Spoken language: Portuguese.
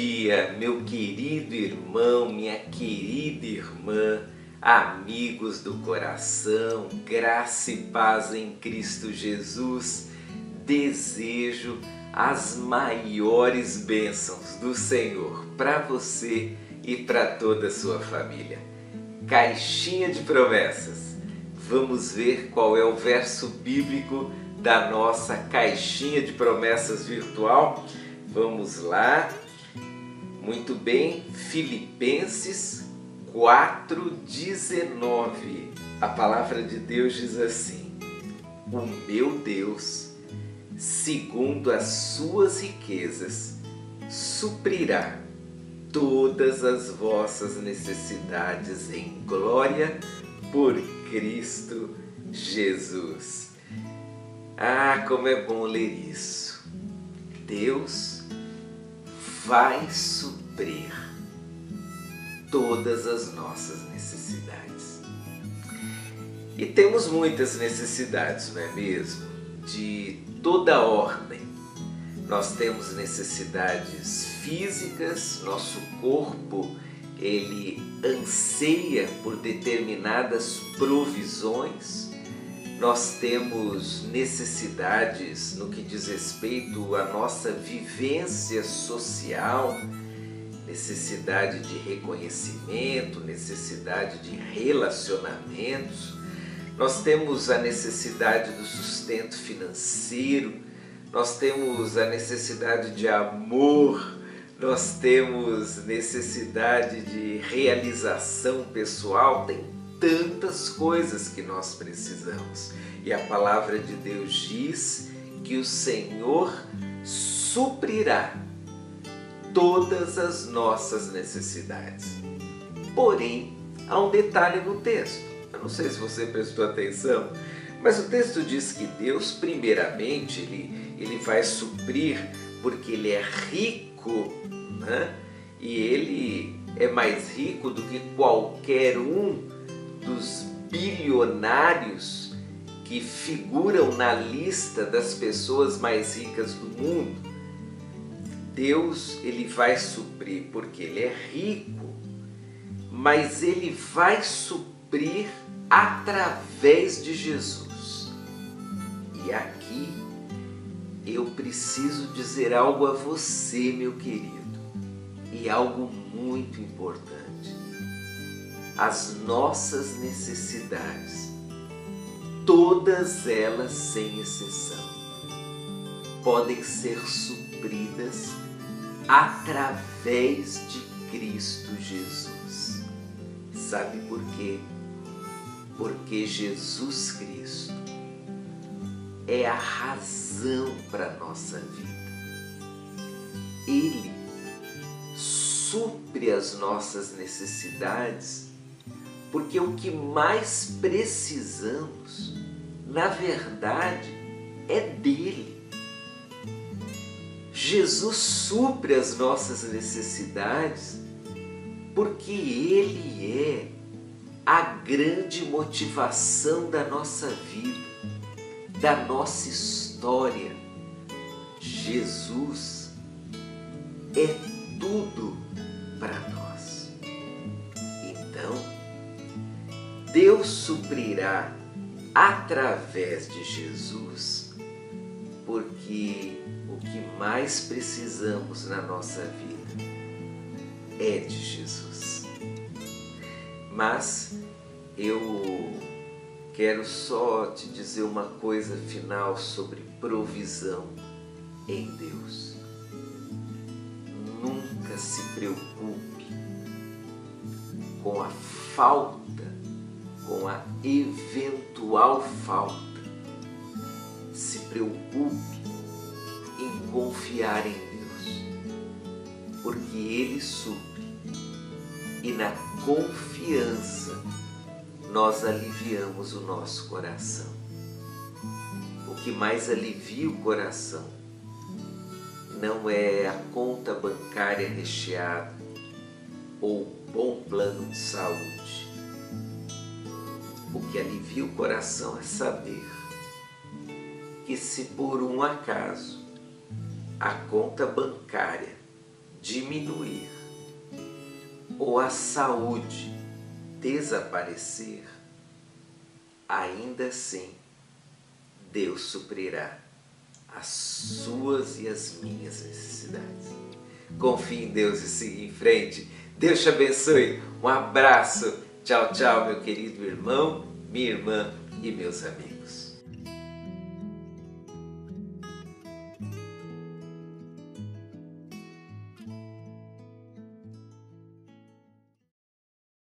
dia, meu querido irmão, minha querida irmã, amigos do coração, graça e paz em Cristo Jesus. Desejo as maiores bênçãos do Senhor para você e para toda a sua família. Caixinha de promessas. Vamos ver qual é o verso bíblico da nossa caixinha de promessas virtual. Vamos lá, muito bem, Filipenses 4,19. A palavra de Deus diz assim: O meu Deus, segundo as suas riquezas, suprirá todas as vossas necessidades em glória por Cristo Jesus. Ah, como é bom ler isso! Deus vai suprir todas as nossas necessidades. E temos muitas necessidades, não é mesmo? De toda ordem. Nós temos necessidades físicas, nosso corpo ele anseia por determinadas provisões. Nós temos necessidades no que diz respeito à nossa vivência social, necessidade de reconhecimento, necessidade de relacionamentos, nós temos a necessidade do sustento financeiro, nós temos a necessidade de amor, nós temos necessidade de realização pessoal, tem tantas coisas que nós precisamos. E a palavra de Deus diz que o Senhor suprirá todas as nossas necessidades. Porém, há um detalhe no texto. Eu não sei se você prestou atenção, mas o texto diz que Deus, primeiramente, ele, ele vai suprir porque ele é rico, né? e ele é mais rico do que qualquer um bilionários que figuram na lista das pessoas mais ricas do mundo. Deus ele vai suprir porque ele é rico, mas ele vai suprir através de Jesus. E aqui eu preciso dizer algo a você, meu querido, e algo muito importante. As nossas necessidades, todas elas sem exceção, podem ser supridas através de Cristo Jesus. Sabe por quê? Porque Jesus Cristo é a razão para a nossa vida. Ele supre as nossas necessidades, porque o que mais precisamos, na verdade, é dele. Jesus supre as nossas necessidades porque Ele é a grande motivação da nossa vida, da nossa história. Jesus é tudo Deus suprirá através de Jesus, porque o que mais precisamos na nossa vida é de Jesus. Mas eu quero só te dizer uma coisa final sobre provisão em Deus. Nunca se preocupe com a falta, com a eventual falta. Se preocupe em confiar em Deus, porque Ele supre e na confiança nós aliviamos o nosso coração. O que mais alivia o coração não é a conta bancária recheada ou bom plano de saúde. O que alivia o coração é saber que se por um acaso a conta bancária diminuir ou a saúde desaparecer, ainda assim Deus suprirá as suas e as minhas necessidades. Confie em Deus e siga em frente. Deus te abençoe. Um abraço. Tchau, tchau, meu querido irmão, minha irmã e meus amigos.